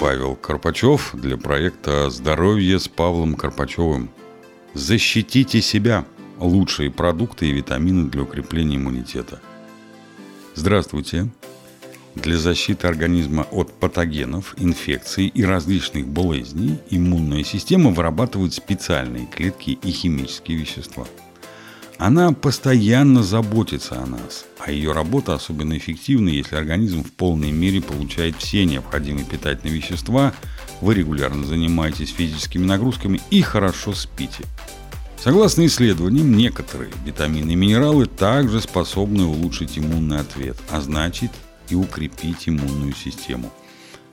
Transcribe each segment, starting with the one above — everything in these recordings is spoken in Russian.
Павел Карпачев для проекта «Здоровье с Павлом Карпачевым». Защитите себя. Лучшие продукты и витамины для укрепления иммунитета. Здравствуйте. Для защиты организма от патогенов, инфекций и различных болезней иммунная система вырабатывает специальные клетки и химические вещества – она постоянно заботится о нас, а ее работа особенно эффективна, если организм в полной мере получает все необходимые питательные вещества, вы регулярно занимаетесь физическими нагрузками и хорошо спите. Согласно исследованиям, некоторые витамины и минералы также способны улучшить иммунный ответ, а значит и укрепить иммунную систему –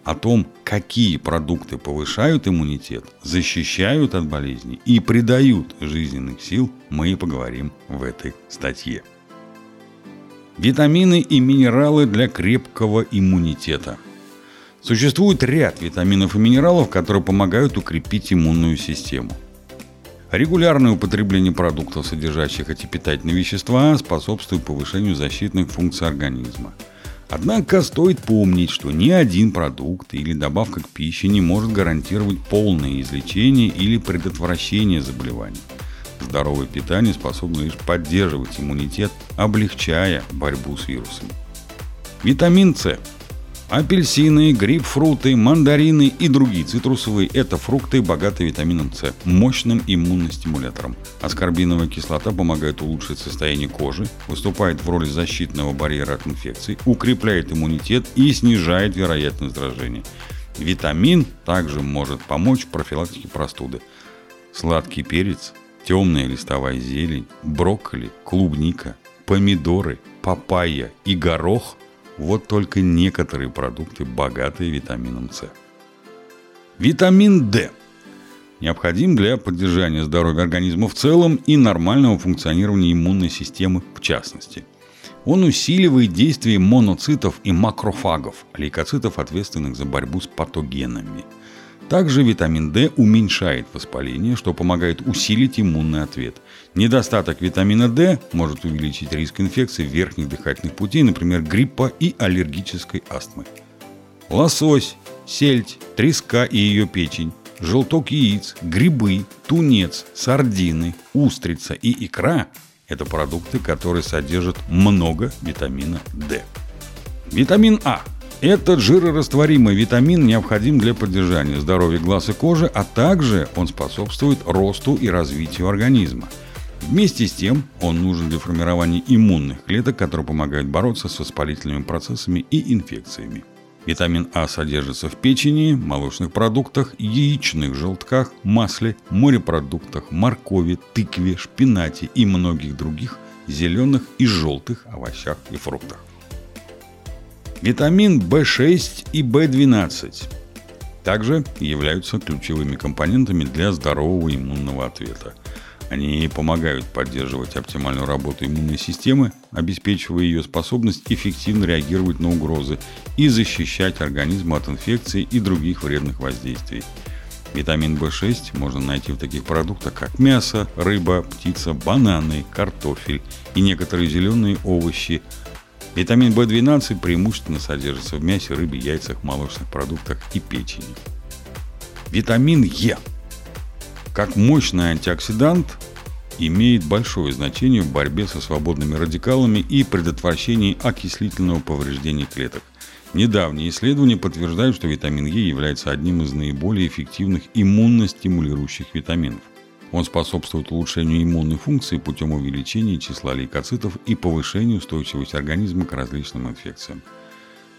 о том, какие продукты повышают иммунитет, защищают от болезней и придают жизненных сил, мы и поговорим в этой статье. Витамины и минералы для крепкого иммунитета. Существует ряд витаминов и минералов, которые помогают укрепить иммунную систему. Регулярное употребление продуктов, содержащих эти питательные вещества, способствует повышению защитных функций организма – Однако стоит помнить, что ни один продукт или добавка к пище не может гарантировать полное излечение или предотвращение заболеваний. Здоровое питание способно лишь поддерживать иммунитет, облегчая борьбу с вирусами. Витамин С Апельсины, грейпфруты, мандарины и другие цитрусовые – это фрукты, богатые витамином С, мощным иммуностимулятором. Аскорбиновая кислота помогает улучшить состояние кожи, выступает в роли защитного барьера от инфекций, укрепляет иммунитет и снижает вероятность заражения. Витамин также может помочь в профилактике простуды. Сладкий перец, темная листовая зелень, брокколи, клубника, помидоры, папайя и горох – вот только некоторые продукты, богатые витамином С. Витамин D необходим для поддержания здоровья организма в целом и нормального функционирования иммунной системы в частности. Он усиливает действие моноцитов и макрофагов, лейкоцитов, ответственных за борьбу с патогенами – также витамин D уменьшает воспаление, что помогает усилить иммунный ответ. Недостаток витамина D может увеличить риск инфекций верхних дыхательных путей, например, гриппа и аллергической астмы. Лосось, сельдь, треска и ее печень, желток яиц, грибы, тунец, сардины, устрица и икра – это продукты, которые содержат много витамина D. Витамин А – этот жирорастворимый витамин необходим для поддержания здоровья глаз и кожи, а также он способствует росту и развитию организма. Вместе с тем он нужен для формирования иммунных клеток, которые помогают бороться с воспалительными процессами и инфекциями. Витамин А содержится в печени, молочных продуктах, яичных желтках, масле, морепродуктах, моркови, тыкве, шпинате и многих других зеленых и желтых овощах и фруктах. Витамин В6 и В12 также являются ключевыми компонентами для здорового иммунного ответа. Они помогают поддерживать оптимальную работу иммунной системы, обеспечивая ее способность эффективно реагировать на угрозы и защищать организм от инфекций и других вредных воздействий. Витамин В6 можно найти в таких продуктах, как мясо, рыба, птица, бананы, картофель и некоторые зеленые овощи, Витамин В12 преимущественно содержится в мясе, рыбе, яйцах, молочных продуктах и печени. Витамин Е. Как мощный антиоксидант имеет большое значение в борьбе со свободными радикалами и предотвращении окислительного повреждения клеток. Недавние исследования подтверждают, что витамин Е является одним из наиболее эффективных иммуностимулирующих витаминов. Он способствует улучшению иммунной функции путем увеличения числа лейкоцитов и повышению устойчивости организма к различным инфекциям.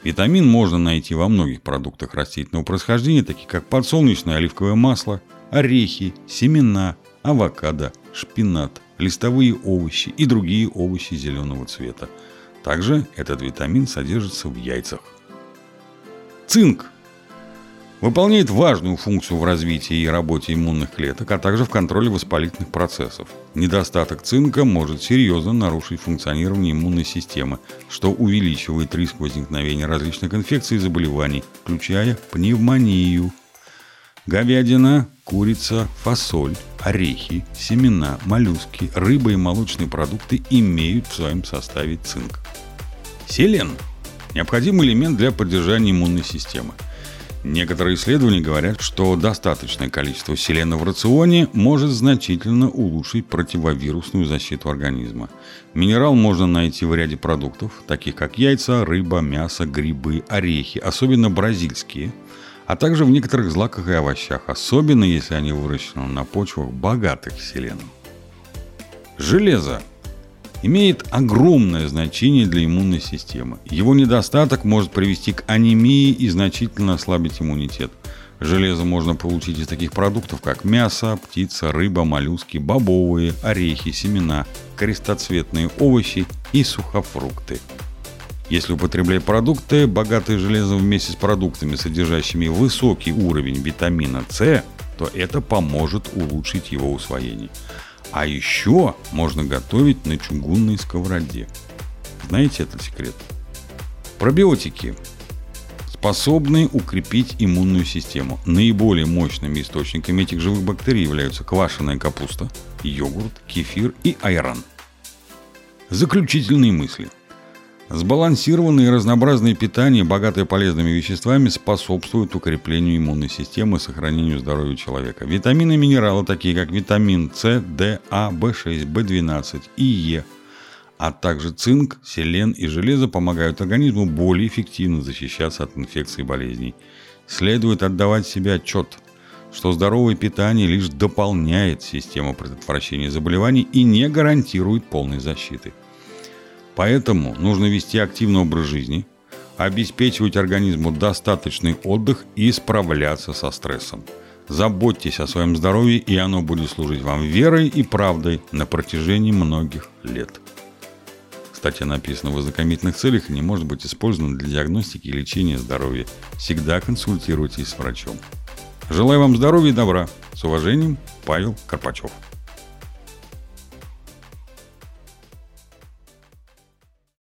Витамин можно найти во многих продуктах растительного происхождения, таких как подсолнечное оливковое масло, орехи, семена, авокадо, шпинат, листовые овощи и другие овощи зеленого цвета. Также этот витамин содержится в яйцах. Цинк Выполняет важную функцию в развитии и работе иммунных клеток, а также в контроле воспалительных процессов. Недостаток цинка может серьезно нарушить функционирование иммунной системы, что увеличивает риск возникновения различных инфекций и заболеваний, включая пневмонию. Говядина, курица, фасоль, орехи, семена, моллюски, рыба и молочные продукты имеют в своем составе цинк. Селен – необходимый элемент для поддержания иммунной системы – Некоторые исследования говорят, что достаточное количество селена в рационе может значительно улучшить противовирусную защиту организма. Минерал можно найти в ряде продуктов, таких как яйца, рыба, мясо, грибы, орехи, особенно бразильские, а также в некоторых злаках и овощах, особенно если они выращены на почвах, богатых селеном. Железо имеет огромное значение для иммунной системы. Его недостаток может привести к анемии и значительно ослабить иммунитет. Железо можно получить из таких продуктов, как мясо, птица, рыба, моллюски, бобовые, орехи, семена, крестоцветные овощи и сухофрукты. Если употреблять продукты, богатые железом вместе с продуктами, содержащими высокий уровень витамина С, то это поможет улучшить его усвоение. А еще можно готовить на чугунной сковороде. Знаете этот секрет? Пробиотики способны укрепить иммунную систему. Наиболее мощными источниками этих живых бактерий являются квашеная капуста, йогурт, кефир и айран. Заключительные мысли. Сбалансированное и разнообразное питание, богатое полезными веществами, способствует укреплению иммунной системы и сохранению здоровья человека. Витамины и минералы, такие как витамин С, D, А, В6, В12 и Е, а также цинк, селен и железо помогают организму более эффективно защищаться от инфекций и болезней. Следует отдавать себе отчет, что здоровое питание лишь дополняет систему предотвращения заболеваний и не гарантирует полной защиты – Поэтому нужно вести активный образ жизни, обеспечивать организму достаточный отдых и справляться со стрессом. Заботьтесь о своем здоровье, и оно будет служить вам верой и правдой на протяжении многих лет. Статья написана в ознакомительных целях и не может быть использована для диагностики и лечения здоровья. Всегда консультируйтесь с врачом. Желаю вам здоровья и добра. С уважением, Павел Карпачев.